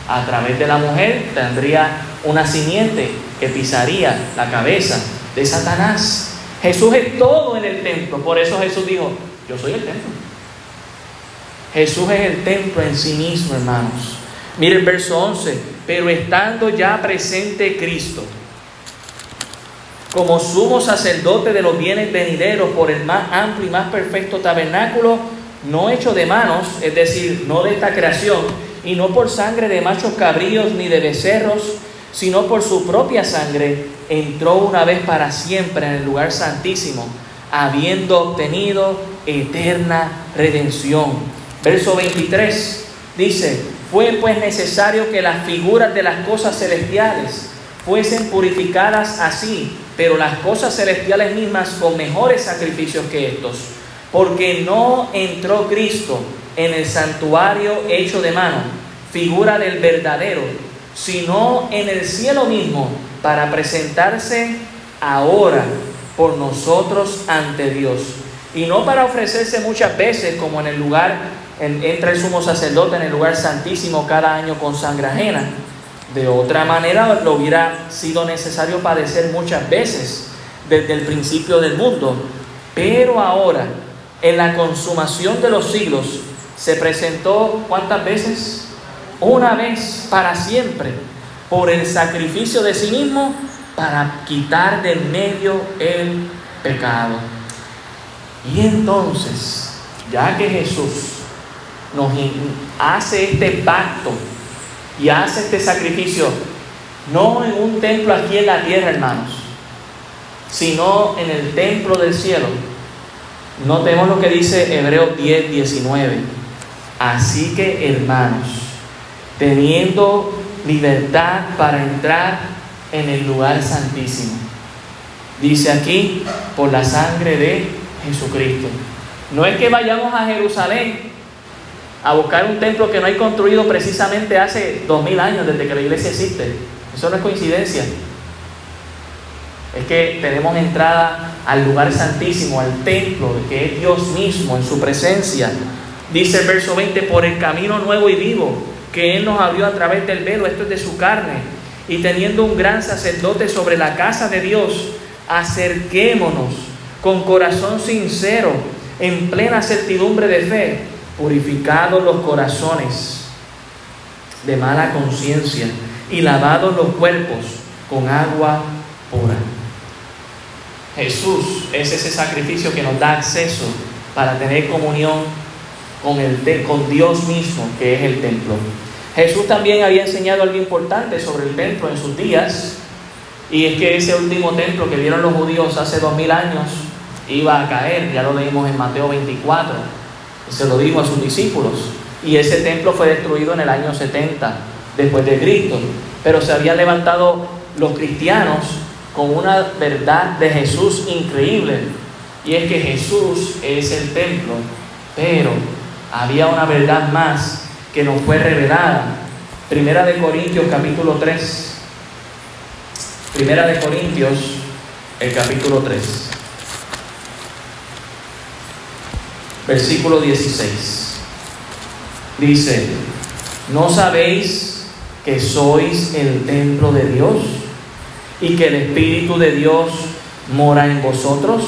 a través de la mujer tendría una simiente que pisaría la cabeza de Satanás. Jesús es todo en el templo, por eso Jesús dijo, yo soy el templo. Jesús es el templo en sí mismo, hermanos. Miren el verso 11, pero estando ya presente Cristo, como sumo sacerdote de los bienes venideros por el más amplio y más perfecto tabernáculo, no hecho de manos, es decir, no de esta creación, y no por sangre de machos cabríos ni de becerros, sino por su propia sangre, entró una vez para siempre en el lugar santísimo, habiendo obtenido eterna redención. Verso 23 dice, fue pues necesario que las figuras de las cosas celestiales fuesen purificadas así, pero las cosas celestiales mismas con mejores sacrificios que estos porque no entró Cristo en el santuario hecho de mano, figura del verdadero, sino en el cielo mismo, para presentarse ahora por nosotros ante Dios. Y no para ofrecerse muchas veces como en el lugar, entra el sumo sacerdote en el lugar santísimo cada año con sangre ajena. De otra manera lo hubiera sido necesario padecer muchas veces desde el principio del mundo. Pero ahora, en la consumación de los siglos, se presentó cuántas veces? Una vez para siempre, por el sacrificio de sí mismo para quitar de medio el pecado. Y entonces, ya que Jesús nos hace este pacto y hace este sacrificio, no en un templo aquí en la tierra, hermanos, sino en el templo del cielo, Notemos lo que dice Hebreos 10, 19. Así que, hermanos, teniendo libertad para entrar en el lugar santísimo. Dice aquí, por la sangre de Jesucristo. No es que vayamos a Jerusalén a buscar un templo que no hay construido precisamente hace dos mil años desde que la iglesia existe. Eso no es coincidencia. Es que tenemos entrada al lugar santísimo, al templo, que es Dios mismo en su presencia. Dice el verso 20, por el camino nuevo y vivo que Él nos abrió a través del velo, esto es de su carne, y teniendo un gran sacerdote sobre la casa de Dios, acerquémonos con corazón sincero, en plena certidumbre de fe, purificados los corazones de mala conciencia y lavados los cuerpos con agua pura. Jesús es ese sacrificio que nos da acceso para tener comunión con, el, con Dios mismo, que es el templo. Jesús también había enseñado algo importante sobre el templo en sus días, y es que ese último templo que vieron los judíos hace dos mil años iba a caer, ya lo leímos en Mateo 24, se lo dijo a sus discípulos, y ese templo fue destruido en el año 70 después de Cristo, pero se habían levantado los cristianos con una verdad de Jesús increíble. Y es que Jesús es el templo, pero había una verdad más que nos fue revelada. Primera de Corintios capítulo 3. Primera de Corintios, el capítulo 3. versículo 16. Dice, ¿no sabéis que sois el templo de Dios y que el Espíritu de Dios mora en vosotros?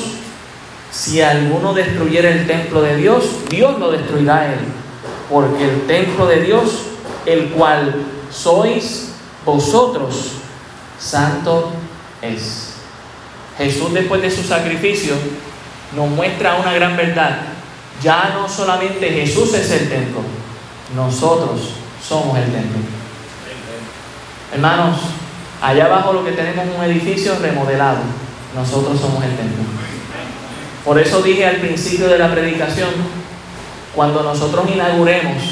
Si alguno destruyera el templo de Dios, Dios lo destruirá a él, porque el templo de Dios, el cual sois vosotros, santo es. Jesús después de su sacrificio nos muestra una gran verdad. Ya no solamente Jesús es el templo, nosotros somos el templo. Hermanos, allá abajo lo que tenemos es un edificio remodelado. Nosotros somos el templo. Por eso dije al principio de la predicación, cuando nosotros inauguremos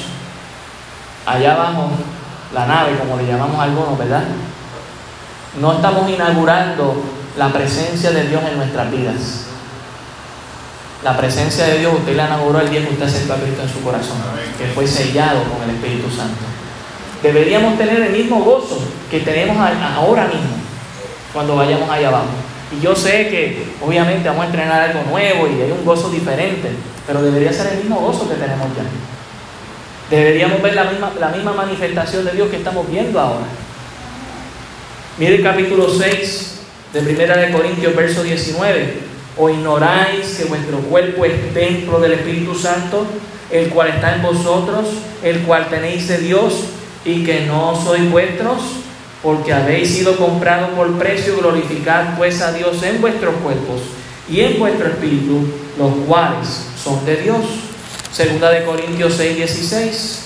allá abajo la nave, como le llamamos algunos, ¿verdad? No estamos inaugurando la presencia de Dios en nuestras vidas. La presencia de Dios usted la inauguró el día que usted aceptó a Cristo en su corazón, que fue sellado con el Espíritu Santo. Deberíamos tener el mismo gozo que tenemos ahora mismo cuando vayamos allá abajo. Y yo sé que obviamente vamos a entrenar algo nuevo y hay un gozo diferente, pero debería ser el mismo gozo que tenemos ya. Deberíamos ver la misma, la misma manifestación de Dios que estamos viendo ahora. Mire el capítulo 6 de Primera de Corintios, verso 19. ¿O ignoráis que vuestro cuerpo es templo del Espíritu Santo, el cual está en vosotros, el cual tenéis de Dios, y que no sois vuestros? Porque habéis sido comprados por precio, glorificad pues a Dios en vuestros cuerpos y en vuestro espíritu, los cuales son de Dios. Segunda de Corintios 6, 16.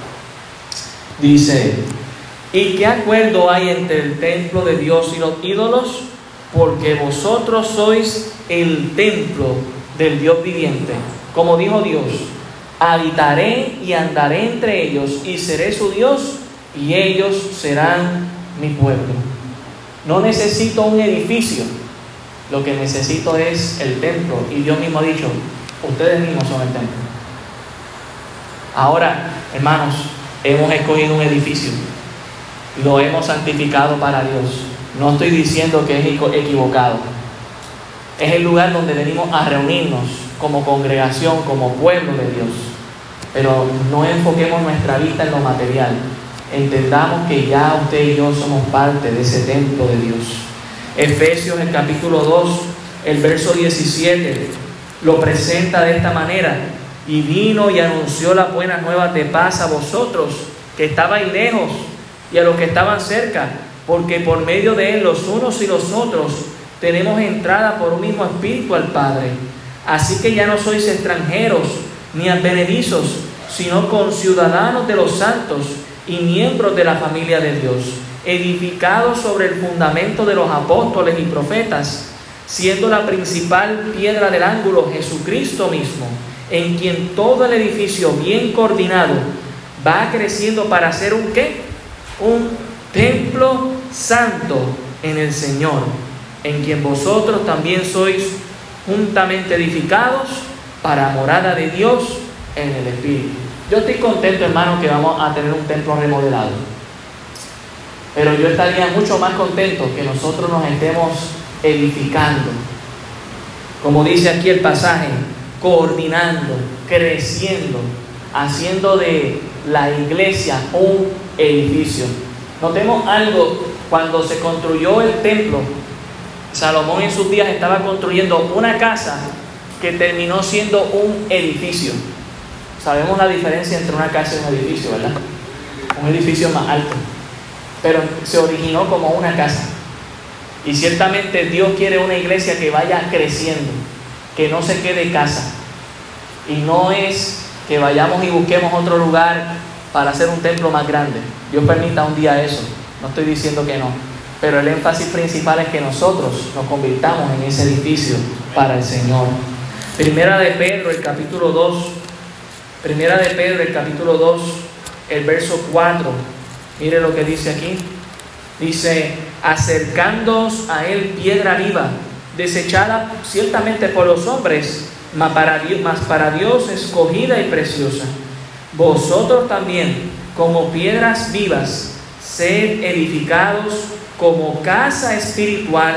*clears throat* Dice, ¿Y qué acuerdo hay entre el templo de Dios y los ídolos? Porque vosotros sois el templo del Dios viviente. Como dijo Dios, habitaré y andaré entre ellos y seré su Dios y ellos serán mi pueblo. No necesito un edificio, lo que necesito es el templo. Y Dios mismo ha dicho, ustedes mismos son el templo. Ahora, hermanos, hemos escogido un edificio lo hemos santificado para Dios. No estoy diciendo que es equivocado. Es el lugar donde venimos a reunirnos como congregación, como pueblo de Dios. Pero no enfoquemos nuestra vista en lo material. Entendamos que ya usted y yo somos parte de ese templo de Dios. Efesios, el capítulo 2, el verso 17, lo presenta de esta manera. Y vino y anunció la buena nueva de paz a vosotros, que estabais lejos y a los que estaban cerca, porque por medio de él los unos y los otros tenemos entrada por un mismo espíritu al Padre. Así que ya no sois extranjeros ni advenedizos, sino conciudadanos de los santos y miembros de la familia de Dios, edificados sobre el fundamento de los apóstoles y profetas, siendo la principal piedra del ángulo Jesucristo mismo, en quien todo el edificio bien coordinado va creciendo para ser un qué? un templo santo en el Señor, en quien vosotros también sois juntamente edificados para morada de Dios en el Espíritu. Yo estoy contento, hermano, que vamos a tener un templo remodelado. Pero yo estaría mucho más contento que nosotros nos estemos edificando. Como dice aquí el pasaje, coordinando, creciendo, haciendo de la iglesia un edificio. Notemos algo, cuando se construyó el templo, Salomón en sus días estaba construyendo una casa que terminó siendo un edificio. Sabemos la diferencia entre una casa y un edificio, ¿verdad? Un edificio más alto. Pero se originó como una casa. Y ciertamente Dios quiere una iglesia que vaya creciendo, que no se quede casa. Y no es que vayamos y busquemos otro lugar para hacer un templo más grande. Dios permita un día eso, no estoy diciendo que no, pero el énfasis principal es que nosotros nos convirtamos en ese edificio para el Señor. Primera de Pedro, el capítulo 2, Primera de Pedro, el capítulo 2, el verso 4, mire lo que dice aquí. Dice, acercándoos a él piedra viva, desechada ciertamente por los hombres, mas para Dios, para Dios escogida y preciosa vosotros también, como piedras vivas, sed edificados como casa espiritual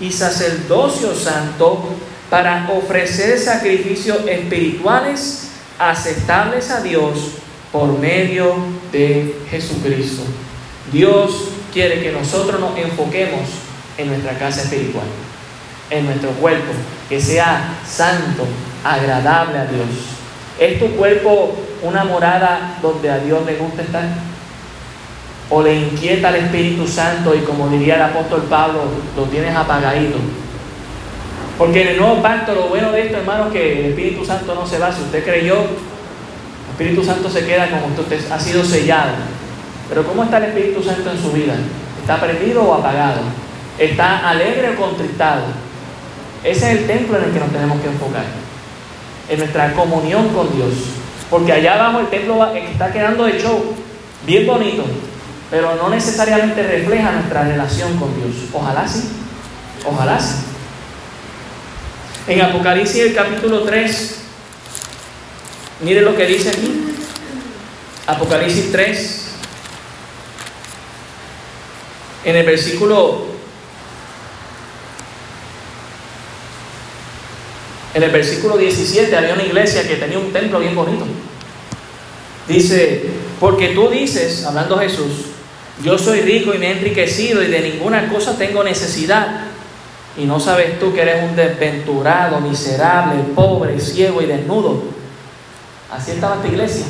y sacerdocio santo para ofrecer sacrificios espirituales aceptables a Dios por medio de Jesucristo. Dios quiere que nosotros nos enfoquemos en nuestra casa espiritual, en nuestro cuerpo, que sea santo, agradable a Dios. ¿Es tu cuerpo una morada donde a Dios le gusta estar? ¿O le inquieta el Espíritu Santo y como diría el apóstol Pablo, lo tienes apagadito? Porque en el nuevo pacto lo bueno de esto, hermano, es que el Espíritu Santo no se va. Si usted creyó, el Espíritu Santo se queda como usted ha sido sellado. Pero ¿cómo está el Espíritu Santo en su vida? ¿Está prendido o apagado? ¿Está alegre o contristado? Ese es el templo en el que nos tenemos que enfocar. En nuestra comunión con Dios. Porque allá abajo el templo está quedando de show, bien bonito, pero no necesariamente refleja nuestra relación con Dios. Ojalá sí, ojalá sí. En Apocalipsis el capítulo 3, mire lo que dice aquí. Apocalipsis 3, en el versículo En el versículo 17 había una iglesia que tenía un templo bien bonito. Dice, porque tú dices, hablando Jesús, yo soy rico y me he enriquecido y de ninguna cosa tengo necesidad. Y no sabes tú que eres un desventurado, miserable, pobre, ciego y desnudo. Así estaba esta iglesia.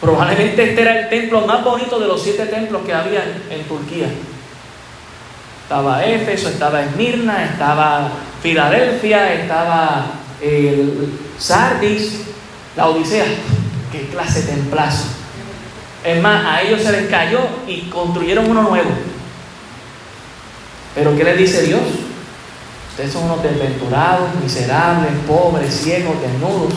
Probablemente este era el templo más bonito de los siete templos que había en Turquía. Estaba Éfeso, estaba Esmirna, estaba Filadelfia, estaba el Sardis, la Odisea. Qué clase de templazo. Es más, a ellos se les cayó y construyeron uno nuevo. Pero ¿qué les dice Dios? Ustedes son unos desventurados, miserables, pobres, ciegos, desnudos.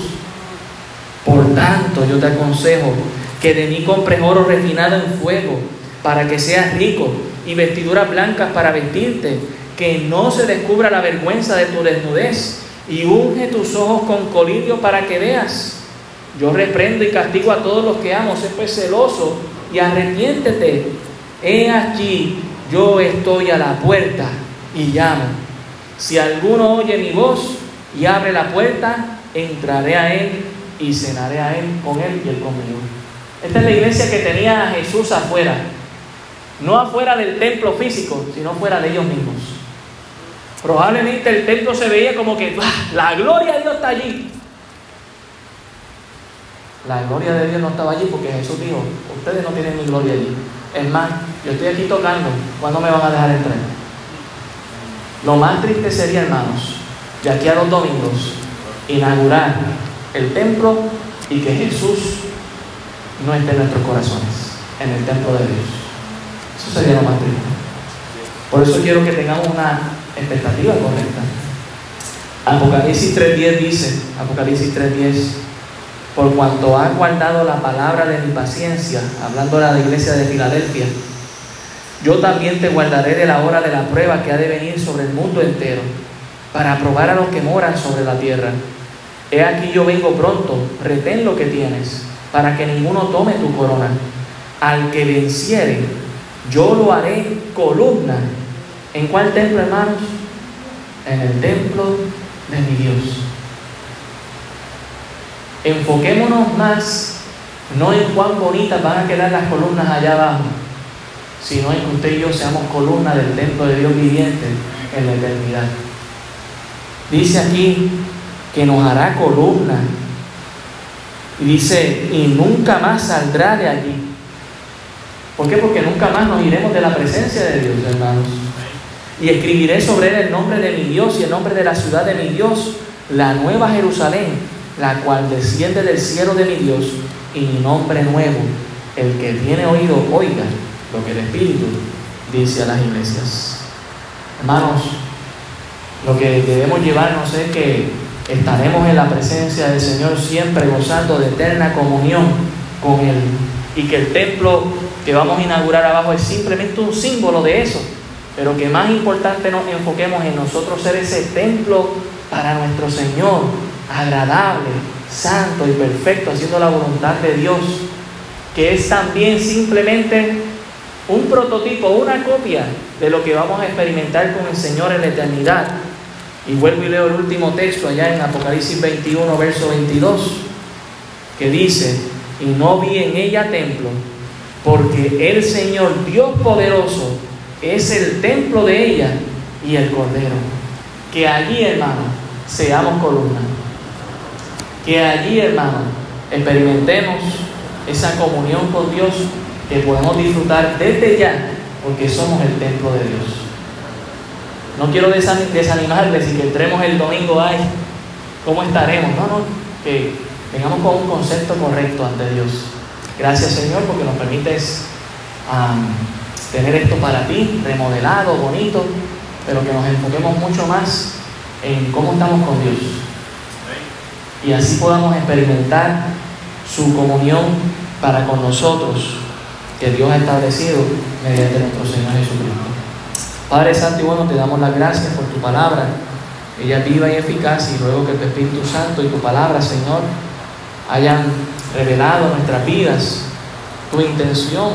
Por tanto, yo te aconsejo que de mí compres oro refinado en fuego, para que seas rico, y vestiduras blancas para vestirte, que no se descubra la vergüenza de tu desnudez, y unge tus ojos con colirio para que veas. Yo reprendo y castigo a todos los que amo, sé pues celoso y arrepiéntete. He aquí, yo estoy a la puerta y llamo. Si alguno oye mi voz y abre la puerta, entraré a él y cenaré a él con él y él conmigo. Esta es la iglesia que tenía a Jesús afuera, no afuera del templo físico, sino fuera de ellos mismos. Probablemente el templo se veía como que la gloria de Dios está allí. La gloria de Dios no estaba allí porque Jesús dijo, ustedes no tienen mi gloria allí. Es yo estoy aquí tocando, ¿cuándo me van a dejar entrar? Lo más triste sería, hermanos, de aquí a los domingos, inaugurar el templo y que Jesús no esté en nuestros corazones, en el templo de Dios. Eso sería lo más triste. Por eso quiero que tengamos una expectativa correcta. Apocalipsis 3.10 dice, Apocalipsis 3.10, por cuanto ha guardado la palabra de mi paciencia, hablando de la iglesia de Filadelfia, yo también te guardaré de la hora de la prueba que ha de venir sobre el mundo entero, para probar a los que moran sobre la tierra. He aquí yo vengo pronto, retén lo que tienes, para que ninguno tome tu corona. Al que venciere, yo lo haré columna. ¿En cuál templo, hermanos? En el templo de mi Dios. Enfoquémonos más, no en cuán bonitas van a quedar las columnas allá abajo, sino en que usted y yo seamos columnas del templo de Dios viviente en la eternidad. Dice aquí que nos hará columna. Y dice, y nunca más saldrá de allí. ¿Por qué? Porque nunca más nos iremos de la presencia de Dios, hermanos. Y escribiré sobre él el nombre de mi Dios y el nombre de la ciudad de mi Dios, la nueva Jerusalén, la cual desciende del cielo de mi Dios, y mi nombre nuevo. El que tiene oído, oiga lo que el Espíritu dice a las iglesias. Hermanos, lo que debemos llevarnos es que estaremos en la presencia del Señor siempre gozando de eterna comunión con Él. Y que el templo que vamos a inaugurar abajo es simplemente un símbolo de eso. Pero que más importante nos enfoquemos en nosotros ser ese templo para nuestro Señor, agradable, santo y perfecto, haciendo la voluntad de Dios, que es también simplemente un prototipo, una copia de lo que vamos a experimentar con el Señor en la eternidad. Y vuelvo y leo el último texto allá en Apocalipsis 21, verso 22, que dice, y no vi en ella templo, porque el Señor Dios poderoso es el templo de ella y el Cordero. Que allí, hermano, seamos columna. Que allí, hermano, experimentemos esa comunión con Dios que podemos disfrutar desde ya, porque somos el templo de Dios. No quiero desanimarles y que entremos el domingo, ay, ¿cómo estaremos? No, no, que tengamos con un concepto correcto ante Dios. Gracias Señor porque nos permites tener esto para ti, remodelado, bonito, pero que nos enfoquemos mucho más en cómo estamos con Dios. Y así podamos experimentar su comunión para con nosotros que Dios ha establecido mediante nuestro Señor Jesucristo. Padre Santo y bueno, te damos las gracias por tu palabra. Ella viva y eficaz y luego que tu Espíritu Santo y tu palabra, Señor, hayan revelado nuestras vidas tu intención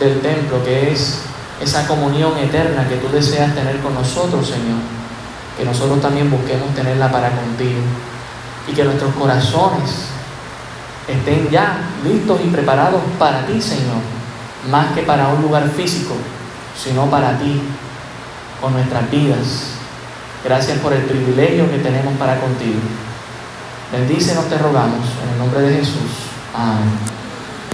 del templo, que es esa comunión eterna que tú deseas tener con nosotros, Señor. Que nosotros también busquemos tenerla para contigo. Y que nuestros corazones estén ya listos y preparados para ti, Señor. Más que para un lugar físico, sino para ti, con nuestras vidas. Gracias por el privilegio que tenemos para contigo. Bendícenos, te rogamos, en el nombre de Jesús. Amén.